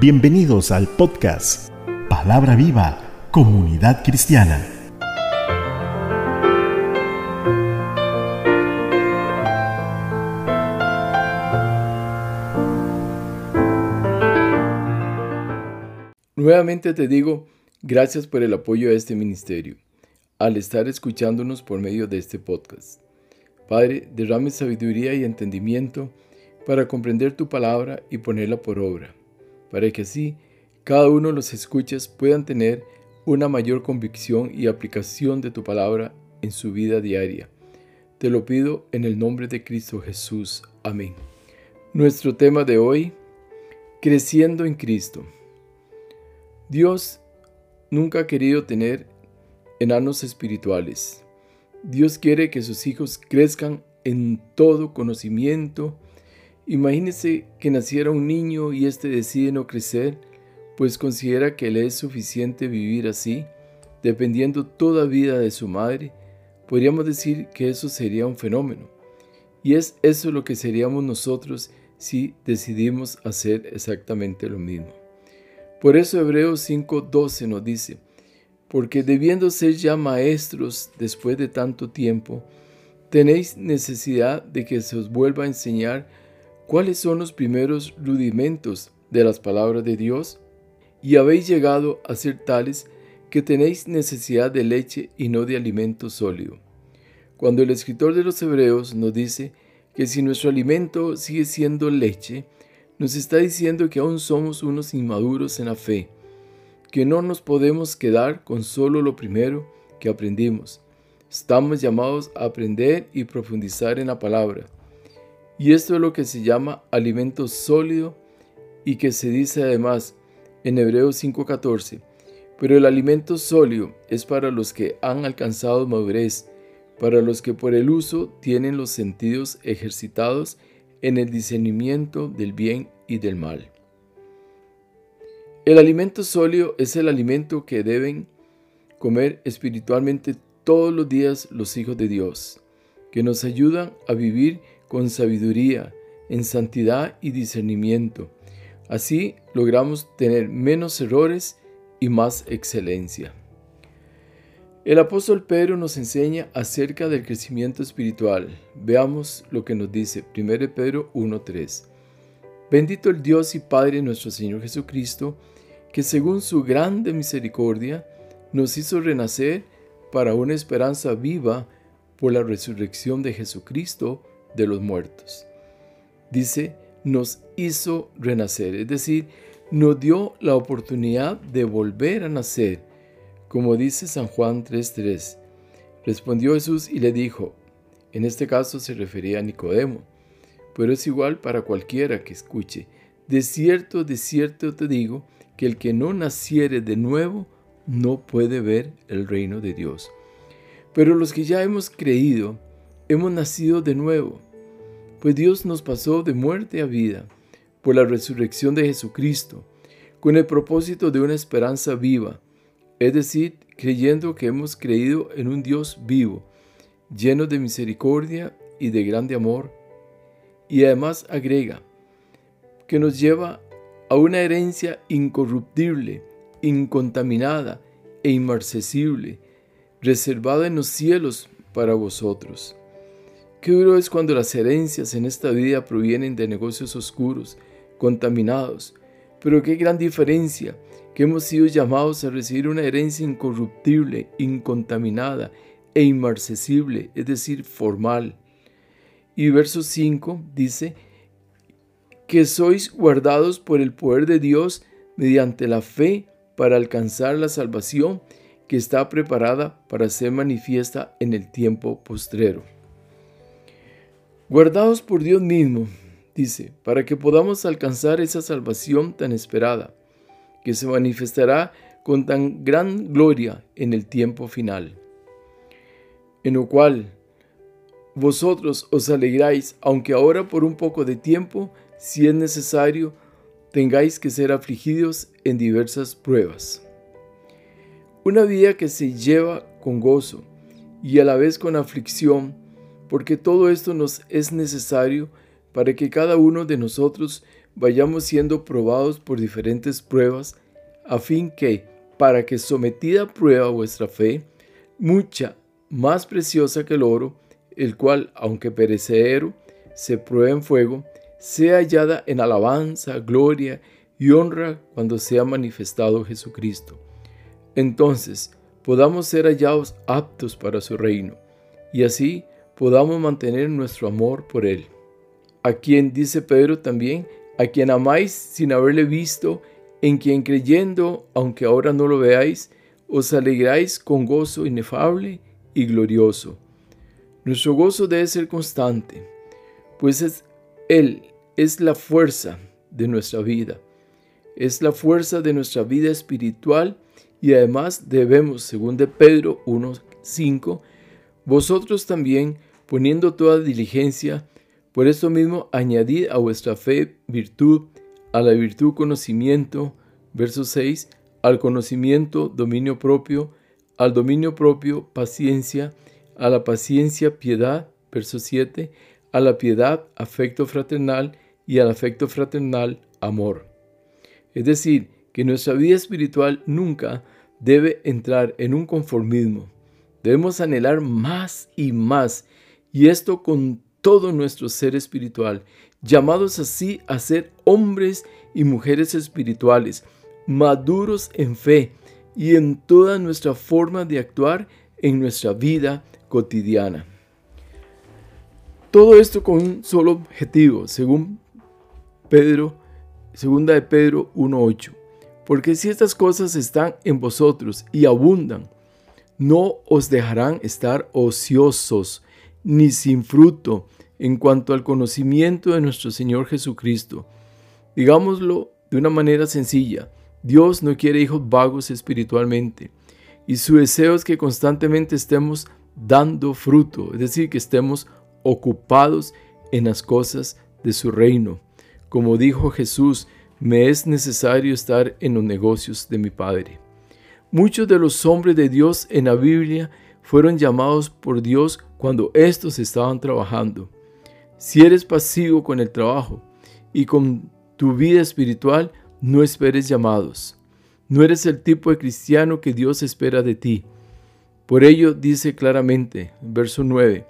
Bienvenidos al podcast Palabra Viva, Comunidad Cristiana. Nuevamente te digo, gracias por el apoyo a este ministerio, al estar escuchándonos por medio de este podcast. Padre, derrame sabiduría y entendimiento para comprender tu palabra y ponerla por obra, para que así cada uno de los escuchas puedan tener una mayor convicción y aplicación de tu palabra en su vida diaria. Te lo pido en el nombre de Cristo Jesús. Amén. Nuestro tema de hoy, creciendo en Cristo. Dios nunca ha querido tener enanos espirituales. Dios quiere que sus hijos crezcan en todo conocimiento. Imagínese que naciera un niño y éste decide no crecer, pues considera que le es suficiente vivir así, dependiendo toda vida de su madre. Podríamos decir que eso sería un fenómeno. Y es eso lo que seríamos nosotros si decidimos hacer exactamente lo mismo. Por eso Hebreos 5:12 nos dice, porque debiendo ser ya maestros después de tanto tiempo, tenéis necesidad de que se os vuelva a enseñar cuáles son los primeros rudimentos de las palabras de Dios, y habéis llegado a ser tales que tenéis necesidad de leche y no de alimento sólido. Cuando el escritor de los Hebreos nos dice que si nuestro alimento sigue siendo leche, nos está diciendo que aún somos unos inmaduros en la fe, que no nos podemos quedar con solo lo primero que aprendimos. Estamos llamados a aprender y profundizar en la palabra. Y esto es lo que se llama alimento sólido y que se dice además en Hebreos 5:14. Pero el alimento sólido es para los que han alcanzado madurez, para los que por el uso tienen los sentidos ejercitados en el discernimiento del bien y del mal. El alimento sólido es el alimento que deben comer espiritualmente todos los días los hijos de Dios, que nos ayudan a vivir con sabiduría, en santidad y discernimiento. Así logramos tener menos errores y más excelencia. El apóstol Pedro nos enseña acerca del crecimiento espiritual. Veamos lo que nos dice 1 Pedro 1.3. Bendito el Dios y Padre nuestro Señor Jesucristo, que según su grande misericordia nos hizo renacer para una esperanza viva por la resurrección de Jesucristo de los muertos. Dice, nos hizo renacer, es decir, nos dio la oportunidad de volver a nacer, como dice San Juan 3.3. Respondió Jesús y le dijo, en este caso se refería a Nicodemo, pero es igual para cualquiera que escuche, de cierto, de cierto te digo, que el que no naciere de nuevo no puede ver el reino de Dios. Pero los que ya hemos creído, hemos nacido de nuevo, pues Dios nos pasó de muerte a vida por la resurrección de Jesucristo, con el propósito de una esperanza viva, es decir, creyendo que hemos creído en un Dios vivo, lleno de misericordia y de grande amor, y además agrega, que nos lleva a una herencia incorruptible, incontaminada e inmarcesible, reservada en los cielos para vosotros. Qué duro es cuando las herencias en esta vida provienen de negocios oscuros, contaminados, pero qué gran diferencia que hemos sido llamados a recibir una herencia incorruptible, incontaminada e inmarcesible, es decir, formal. Y verso 5 dice, que sois guardados por el poder de Dios mediante la fe para alcanzar la salvación que está preparada para ser manifiesta en el tiempo postrero. Guardados por Dios mismo, dice, para que podamos alcanzar esa salvación tan esperada, que se manifestará con tan gran gloria en el tiempo final, en lo cual vosotros os alegráis, aunque ahora por un poco de tiempo, si es necesario, tengáis que ser afligidos en diversas pruebas. Una vida que se lleva con gozo y a la vez con aflicción, porque todo esto nos es necesario para que cada uno de nosotros vayamos siendo probados por diferentes pruebas, a fin que, para que sometida prueba vuestra fe, mucha más preciosa que el oro, el cual, aunque perecedero, se prueba en fuego, sea hallada en alabanza, gloria y honra cuando sea manifestado Jesucristo. Entonces podamos ser hallados aptos para su reino, y así podamos mantener nuestro amor por Él. A quien dice Pedro también, a quien amáis sin haberle visto, en quien creyendo, aunque ahora no lo veáis, os alegráis con gozo inefable y glorioso. Nuestro gozo debe ser constante, pues es Él es la fuerza de nuestra vida, es la fuerza de nuestra vida espiritual y además debemos, según de Pedro 1.5, vosotros también, poniendo toda diligencia, por esto mismo añadid a vuestra fe virtud, a la virtud conocimiento, verso 6, al conocimiento dominio propio, al dominio propio paciencia, a la paciencia piedad, verso 7, a la piedad afecto fraternal y al afecto fraternal amor. Es decir, que nuestra vida espiritual nunca debe entrar en un conformismo. Debemos anhelar más y más, y esto con todo nuestro ser espiritual, llamados así a ser hombres y mujeres espirituales, maduros en fe y en toda nuestra forma de actuar en nuestra vida cotidiana. Todo esto con un solo objetivo, según Pedro, segunda de Pedro 1:8. Porque si estas cosas están en vosotros y abundan, no os dejarán estar ociosos ni sin fruto en cuanto al conocimiento de nuestro Señor Jesucristo. Digámoslo de una manera sencilla, Dios no quiere hijos vagos espiritualmente y su deseo es que constantemente estemos dando fruto, es decir, que estemos ocupados en las cosas de su reino. Como dijo Jesús, me es necesario estar en los negocios de mi Padre. Muchos de los hombres de Dios en la Biblia fueron llamados por Dios cuando éstos estaban trabajando. Si eres pasivo con el trabajo y con tu vida espiritual, no esperes llamados. No eres el tipo de cristiano que Dios espera de ti. Por ello dice claramente, verso 9,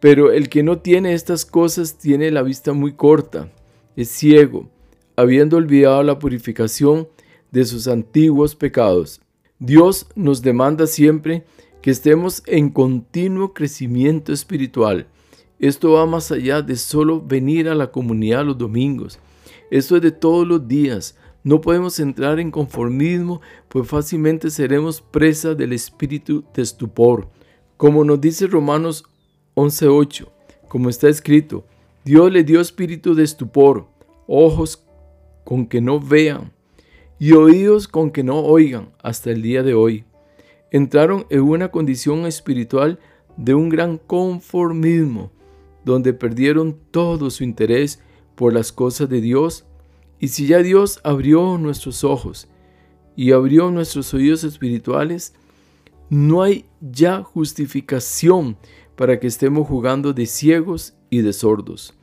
pero el que no tiene estas cosas tiene la vista muy corta, es ciego, habiendo olvidado la purificación de sus antiguos pecados. Dios nos demanda siempre que estemos en continuo crecimiento espiritual. Esto va más allá de solo venir a la comunidad los domingos. Esto es de todos los días. No podemos entrar en conformismo, pues fácilmente seremos presa del espíritu de estupor. Como nos dice Romanos 11.8, como está escrito, Dios le dio espíritu de estupor, ojos con que no vean y oídos con que no oigan hasta el día de hoy. Entraron en una condición espiritual de un gran conformismo, donde perdieron todo su interés por las cosas de Dios. Y si ya Dios abrió nuestros ojos y abrió nuestros oídos espirituales, no hay ya justificación para que estemos jugando de ciegos y de sordos.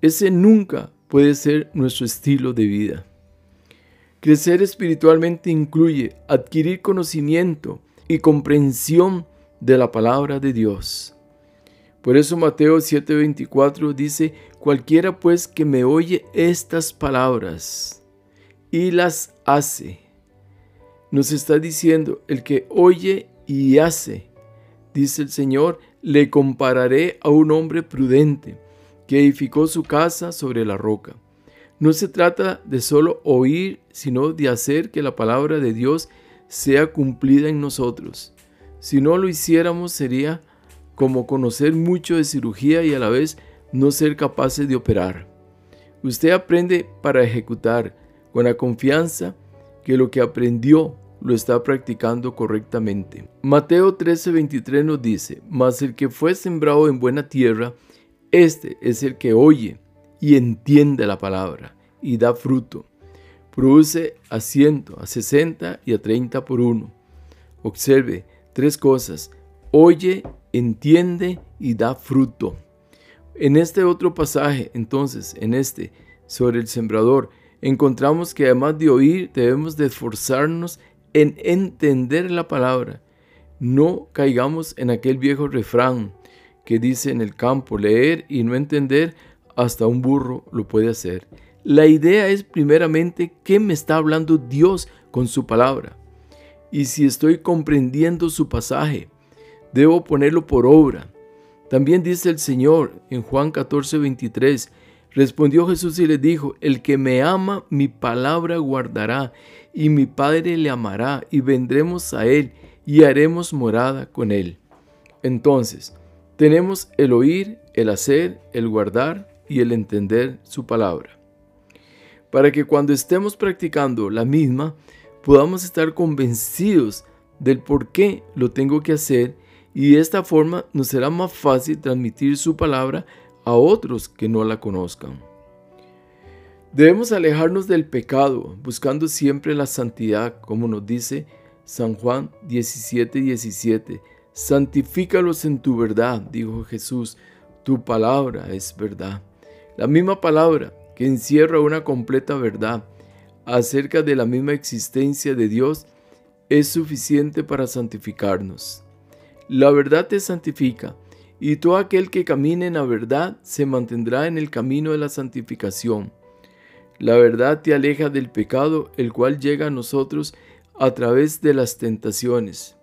Ese nunca puede ser nuestro estilo de vida. Crecer espiritualmente incluye adquirir conocimiento y comprensión de la palabra de Dios. Por eso Mateo 7:24 dice, cualquiera pues que me oye estas palabras y las hace, nos está diciendo, el que oye y hace, dice el Señor, le compararé a un hombre prudente que edificó su casa sobre la roca. No se trata de solo oír, sino de hacer que la palabra de Dios sea cumplida en nosotros. Si no lo hiciéramos sería como conocer mucho de cirugía y a la vez no ser capaces de operar. Usted aprende para ejecutar con la confianza que lo que aprendió lo está practicando correctamente. Mateo 13:23 nos dice, mas el que fue sembrado en buena tierra, este es el que oye y entiende la palabra y da fruto. Produce a ciento, a sesenta y a treinta por uno. Observe tres cosas. Oye, entiende y da fruto. En este otro pasaje, entonces, en este, sobre el sembrador, encontramos que además de oír debemos de esforzarnos en entender la palabra. No caigamos en aquel viejo refrán que dice en el campo, leer y no entender, hasta un burro lo puede hacer. La idea es primeramente qué me está hablando Dios con su palabra. Y si estoy comprendiendo su pasaje, debo ponerlo por obra. También dice el Señor en Juan 14, 23, respondió Jesús y le dijo, el que me ama, mi palabra guardará, y mi Padre le amará, y vendremos a él, y haremos morada con él. Entonces, tenemos el oír, el hacer, el guardar y el entender su palabra. Para que cuando estemos practicando la misma, podamos estar convencidos del por qué lo tengo que hacer y de esta forma nos será más fácil transmitir su palabra a otros que no la conozcan. Debemos alejarnos del pecado, buscando siempre la santidad, como nos dice San Juan 17:17. 17. Santifícalos en tu verdad, dijo Jesús, tu palabra es verdad. La misma palabra que encierra una completa verdad acerca de la misma existencia de Dios es suficiente para santificarnos. La verdad te santifica, y todo aquel que camine en la verdad se mantendrá en el camino de la santificación. La verdad te aleja del pecado, el cual llega a nosotros a través de las tentaciones.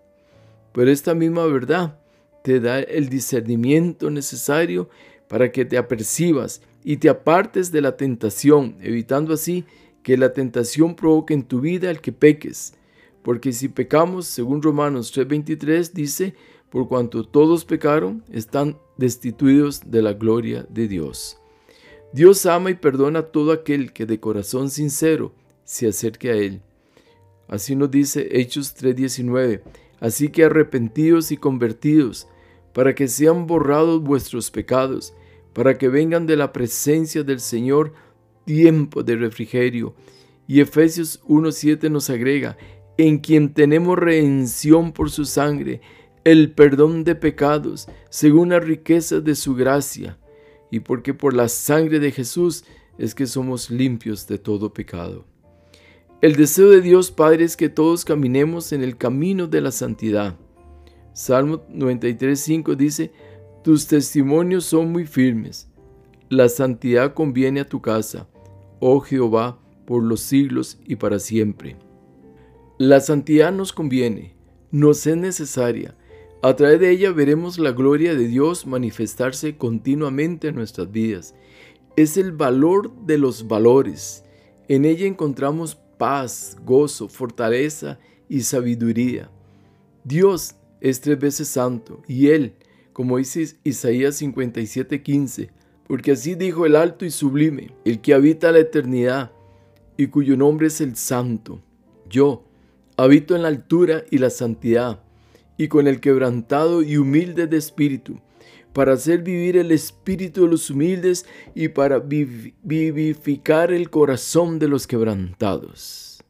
Pero esta misma verdad te da el discernimiento necesario para que te apercibas y te apartes de la tentación, evitando así que la tentación provoque en tu vida el que peques. Porque si pecamos, según Romanos 3:23 dice, por cuanto todos pecaron, están destituidos de la gloria de Dios. Dios ama y perdona a todo aquel que de corazón sincero se acerque a Él. Así nos dice Hechos 3:19, así que arrepentidos y convertidos, para que sean borrados vuestros pecados, para que vengan de la presencia del Señor tiempo de refrigerio. Y Efesios 1:7 nos agrega, en quien tenemos redención por su sangre, el perdón de pecados, según la riqueza de su gracia, y porque por la sangre de Jesús es que somos limpios de todo pecado. El deseo de Dios Padre es que todos caminemos en el camino de la santidad. Salmo 93.5 dice, Tus testimonios son muy firmes. La santidad conviene a tu casa, oh Jehová, por los siglos y para siempre. La santidad nos conviene, nos es necesaria, a través de ella veremos la gloria de Dios manifestarse continuamente en nuestras vidas. Es el valor de los valores. En ella encontramos paz, gozo, fortaleza y sabiduría. Dios es tres veces santo y Él, como dice Isaías 57:15, porque así dijo el alto y sublime, el que habita la eternidad y cuyo nombre es el santo. Yo habito en la altura y la santidad y con el quebrantado y humilde de espíritu, para hacer vivir el espíritu de los humildes y para vivificar el corazón de los quebrantados.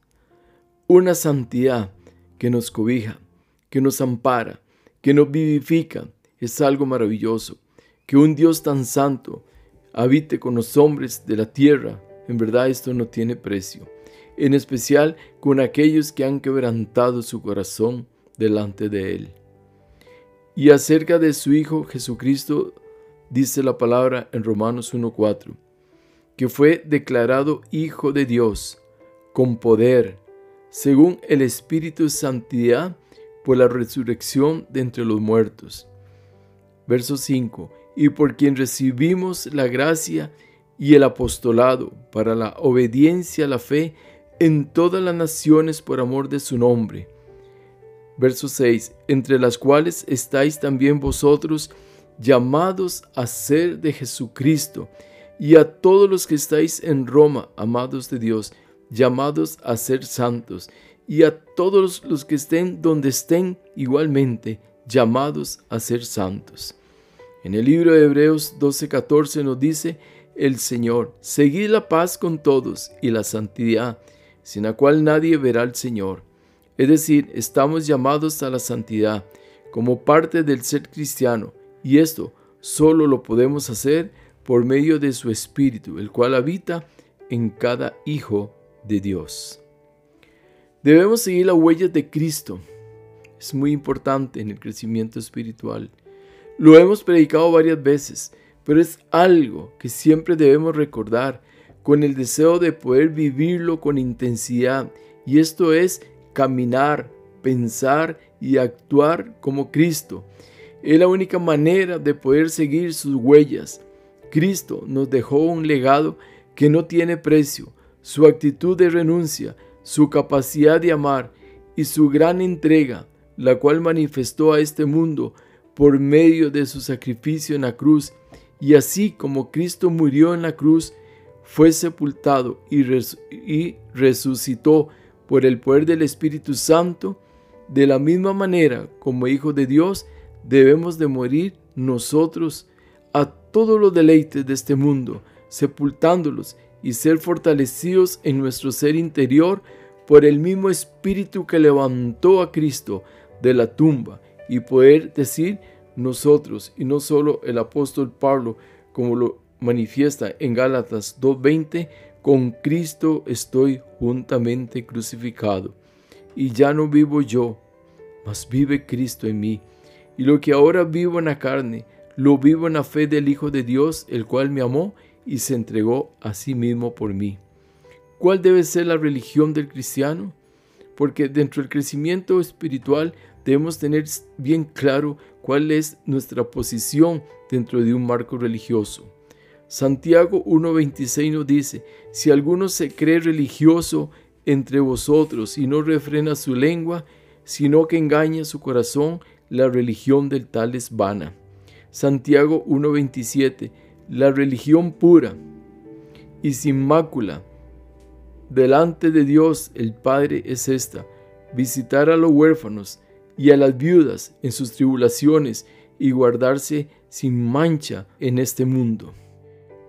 Una santidad que nos cobija, que nos ampara, que nos vivifica, es algo maravilloso. Que un Dios tan santo habite con los hombres de la tierra, en verdad esto no tiene precio, en especial con aquellos que han quebrantado su corazón delante de Él. Y acerca de su Hijo Jesucristo, dice la palabra en Romanos 1.4, que fue declarado Hijo de Dios con poder, según el Espíritu de Santidad, por la resurrección de entre los muertos. Verso 5, y por quien recibimos la gracia y el apostolado para la obediencia a la fe en todas las naciones por amor de su nombre Verso 6, entre las cuales estáis también vosotros llamados a ser de Jesucristo, y a todos los que estáis en Roma, amados de Dios, llamados a ser santos, y a todos los que estén donde estén igualmente, llamados a ser santos. En el libro de Hebreos 12:14 nos dice el Señor, seguid la paz con todos y la santidad, sin la cual nadie verá al Señor. Es decir, estamos llamados a la santidad como parte del ser cristiano y esto solo lo podemos hacer por medio de su Espíritu, el cual habita en cada hijo de Dios. Debemos seguir las huellas de Cristo. Es muy importante en el crecimiento espiritual. Lo hemos predicado varias veces, pero es algo que siempre debemos recordar con el deseo de poder vivirlo con intensidad. Y esto es caminar, pensar y actuar como Cristo. Es la única manera de poder seguir sus huellas. Cristo nos dejó un legado que no tiene precio. Su actitud de renuncia, su capacidad de amar y su gran entrega, la cual manifestó a este mundo por medio de su sacrificio en la cruz. Y así como Cristo murió en la cruz, fue sepultado y, resucitó por el poder del Espíritu Santo, de la misma manera como hijos de Dios debemos de morir nosotros a todos los deleites de este mundo, sepultándolos y ser fortalecidos en nuestro ser interior por el mismo Espíritu que levantó a Cristo de la tumba y poder decir nosotros y no solo el apóstol Pablo como lo manifiesta en Gálatas 2.20, con Cristo estoy juntamente crucificado y ya no vivo yo, mas vive Cristo en mí. Y lo que ahora vivo en la carne, lo vivo en la fe del Hijo de Dios, el cual me amó y se entregó a sí mismo por mí. ¿Cuál debe ser la religión del cristiano? Porque dentro del crecimiento espiritual debemos tener bien claro cuál es nuestra posición dentro de un marco religioso. Santiago 1.26 nos dice, si alguno se cree religioso entre vosotros y no refrena su lengua, sino que engaña su corazón, la religión del tal es vana. Santiago 1.27 La religión pura y sin mácula delante de Dios el Padre es esta, visitar a los huérfanos y a las viudas en sus tribulaciones y guardarse sin mancha en este mundo.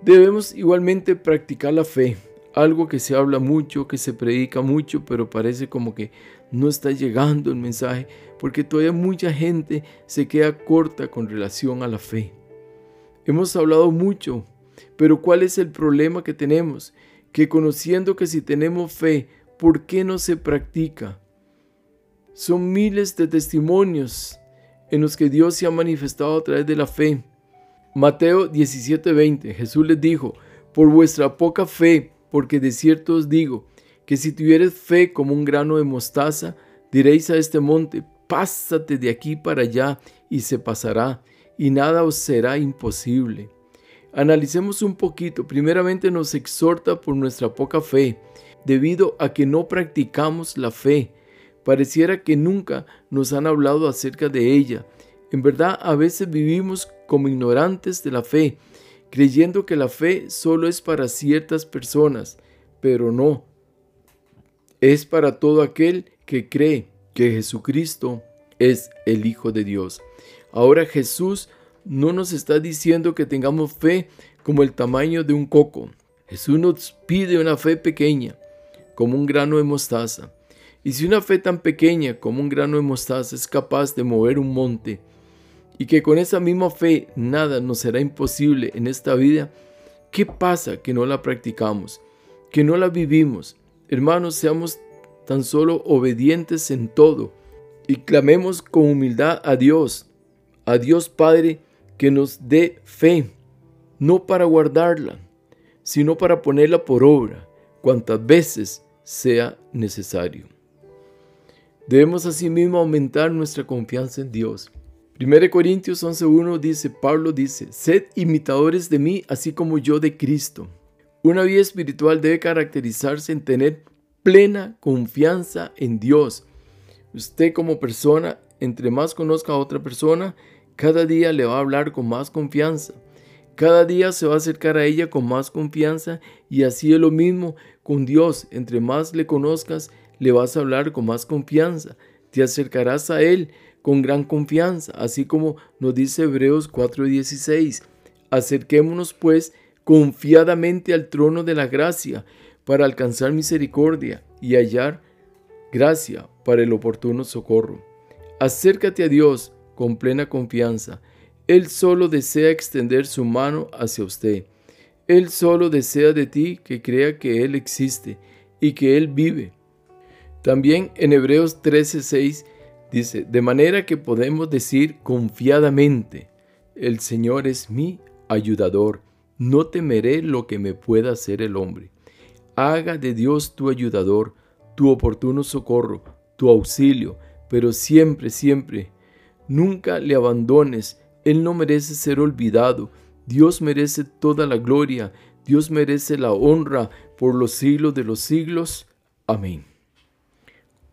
Debemos igualmente practicar la fe, algo que se habla mucho, que se predica mucho, pero parece como que no está llegando el mensaje, porque todavía mucha gente se queda corta con relación a la fe. Hemos hablado mucho, pero ¿cuál es el problema que tenemos? Que conociendo que si tenemos fe, ¿por qué no se practica? Son miles de testimonios en los que Dios se ha manifestado a través de la fe. Mateo 17:20, Jesús les dijo, por vuestra poca fe, porque de cierto os digo, que si tuvieres fe como un grano de mostaza, diréis a este monte, pásate de aquí para allá, y se pasará, y nada os será imposible. Analicemos un poquito. Primeramente nos exhorta por nuestra poca fe, debido a que no practicamos la fe. Pareciera que nunca nos han hablado acerca de ella. En verdad, a veces vivimos como ignorantes de la fe, creyendo que la fe solo es para ciertas personas, pero no. Es para todo aquel que cree que Jesucristo es el Hijo de Dios. Ahora Jesús no nos está diciendo que tengamos fe como el tamaño de un coco. Jesús nos pide una fe pequeña, como un grano de mostaza. Y si una fe tan pequeña como un grano de mostaza es capaz de mover un monte, y que con esa misma fe nada nos será imposible en esta vida, ¿qué pasa que no la practicamos, que no la vivimos? Hermanos, seamos tan solo obedientes en todo y clamemos con humildad a Dios, a Dios Padre, que nos dé fe, no para guardarla, sino para ponerla por obra cuantas veces sea necesario. Debemos asimismo aumentar nuestra confianza en Dios. 1 Corintios 11.1 dice, Pablo dice, sed imitadores de mí, así como yo de Cristo. Una vida espiritual debe caracterizarse en tener plena confianza en Dios. Usted como persona, entre más conozca a otra persona, cada día le va a hablar con más confianza. Cada día se va a acercar a ella con más confianza y así es lo mismo con Dios. Entre más le conozcas, le vas a hablar con más confianza. Te acercarás a Él con gran confianza, así como nos dice Hebreos 4:16. Acerquémonos pues confiadamente al trono de la gracia para alcanzar misericordia y hallar gracia para el oportuno socorro. Acércate a Dios con plena confianza. Él solo desea extender su mano hacia usted. Él solo desea de ti que crea que Él existe y que Él vive. También en Hebreos 13:6 dice, de manera que podemos decir confiadamente, el Señor es mi ayudador, no temeré lo que me pueda hacer el hombre. Haga de Dios tu ayudador, tu oportuno socorro, tu auxilio, pero siempre, siempre, nunca le abandones, Él no merece ser olvidado, Dios merece toda la gloria, Dios merece la honra por los siglos de los siglos. Amén.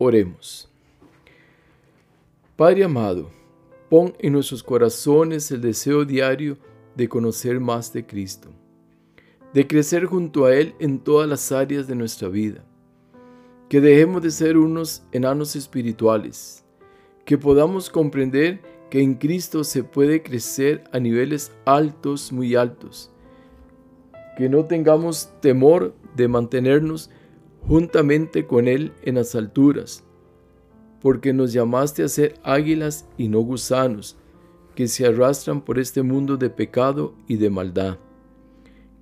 Oremos. Padre amado, pon en nuestros corazones el deseo diario de conocer más de Cristo, de crecer junto a Él en todas las áreas de nuestra vida, que dejemos de ser unos enanos espirituales, que podamos comprender que en Cristo se puede crecer a niveles altos, muy altos, que no tengamos temor de mantenernos juntamente con Él en las alturas, porque nos llamaste a ser águilas y no gusanos, que se arrastran por este mundo de pecado y de maldad.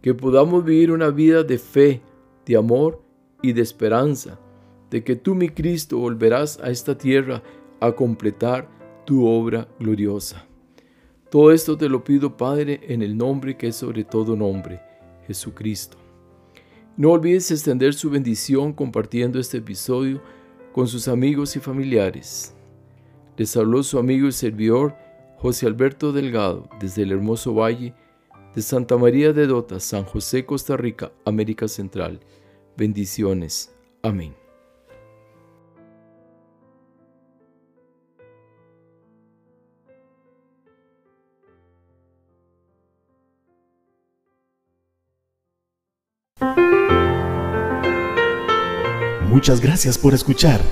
Que podamos vivir una vida de fe, de amor y de esperanza, de que tú, mi Cristo, volverás a esta tierra a completar tu obra gloriosa. Todo esto te lo pido, Padre, en el nombre que es sobre todo nombre, Jesucristo. No olvides extender su bendición compartiendo este episodio con sus amigos y familiares. Les habló su amigo y servidor José Alberto Delgado desde el hermoso valle de Santa María de Dota, San José, Costa Rica, América Central. Bendiciones. Amén. Muchas gracias por escuchar.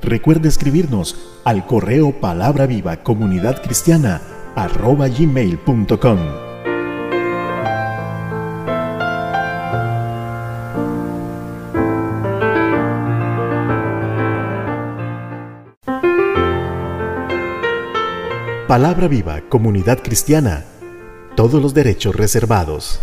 Recuerde escribirnos al correo palabra viva comunidad cristiana arroba gmail.com. Palabra viva comunidad cristiana. Todos los derechos reservados.